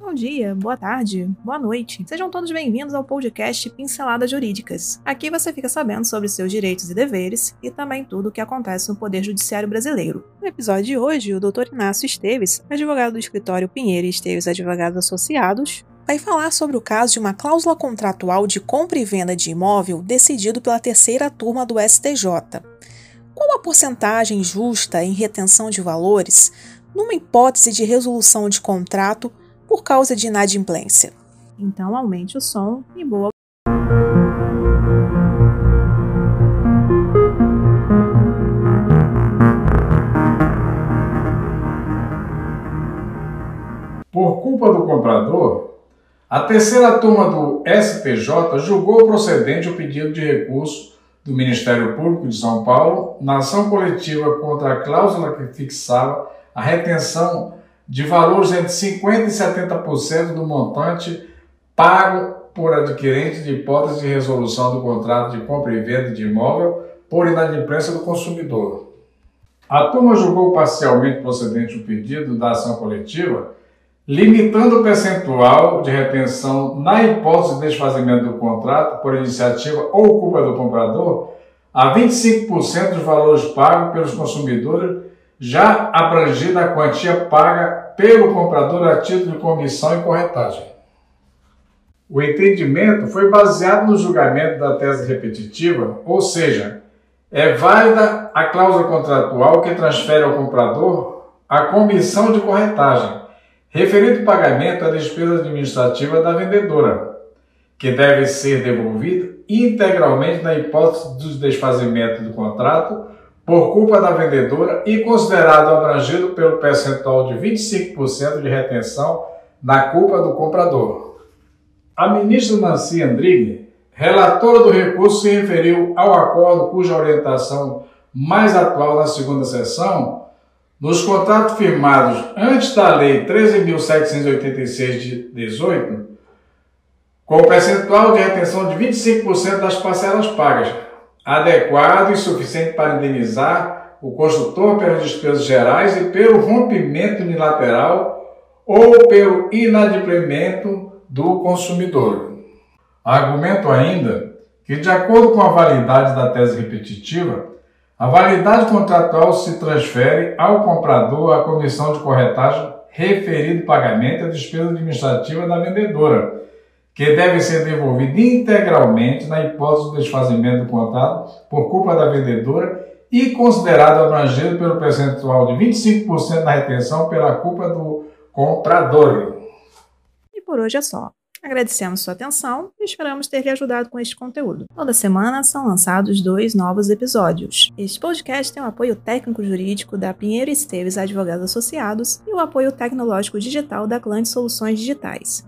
Bom dia, boa tarde, boa noite. Sejam todos bem-vindos ao podcast Pinceladas Jurídicas. Aqui você fica sabendo sobre seus direitos e deveres e também tudo o que acontece no Poder Judiciário Brasileiro. No episódio de hoje, o Dr. Inácio Esteves, advogado do escritório Pinheiro e Esteves Advogados Associados, vai falar sobre o caso de uma cláusula contratual de compra e venda de imóvel decidido pela terceira turma do STJ. Qual a porcentagem justa em retenção de valores numa hipótese de resolução de contrato por causa de inadimplência? Então aumente o som e boa. Por culpa do comprador, a terceira turma do STJ julgou procedente o pedido de recurso do Ministério Público de São Paulo na ação coletiva contra a cláusula que fixava a retenção de valores entre 50% e 70% do montante pago por adquirente de hipótese de resolução do contrato de compra e venda de imóvel por inadimplência do consumidor. A turma julgou parcialmente procedente o pedido da ação coletiva, limitando o percentual de retenção na hipótese de desfazimento do contrato por iniciativa ou culpa do comprador a 25% dos valores pagos pelos consumidores, já abrangida a quantia paga pelo comprador a título de comissão e corretagem. O entendimento foi baseado no julgamento da tese repetitiva, ou seja, é válida a cláusula contratual que transfere ao comprador a comissão de corretagem Referido pagamento à despesa administrativa da vendedora, que deve ser devolvida integralmente na hipótese do desfazimento do contrato por culpa da vendedora e considerado abrangido pelo percentual de 25% de retenção na culpa do comprador. A ministra Nancy Andrighi, relatora do recurso, se referiu ao acordo cuja orientação mais atual na segunda sessão nos contratos firmados antes da Lei 13.786 de 18, com percentual de retenção de 25% das parcelas pagas, adequado e suficiente para indenizar o construtor pelas despesas gerais e pelo rompimento unilateral ou pelo inadimplemento do consumidor. Argumento ainda que, de acordo com a validade da tese repetitiva, a validade contratual se transfere ao comprador a comissão de corretagem referido pagamento à despesa administrativa da vendedora, que deve ser devolvida integralmente na hipótese do desfazimento do contrato por culpa da vendedora e considerado abrangido pelo percentual de 25% da retenção pela culpa do comprador. E por hoje é só. Agradecemos sua atenção e esperamos ter lhe ajudado com este conteúdo. Toda semana são lançados dois novos episódios. Este podcast tem o apoio técnico-jurídico da Pinheiro Esteves Advogados Associados e o apoio tecnológico digital da Clã Soluções Digitais.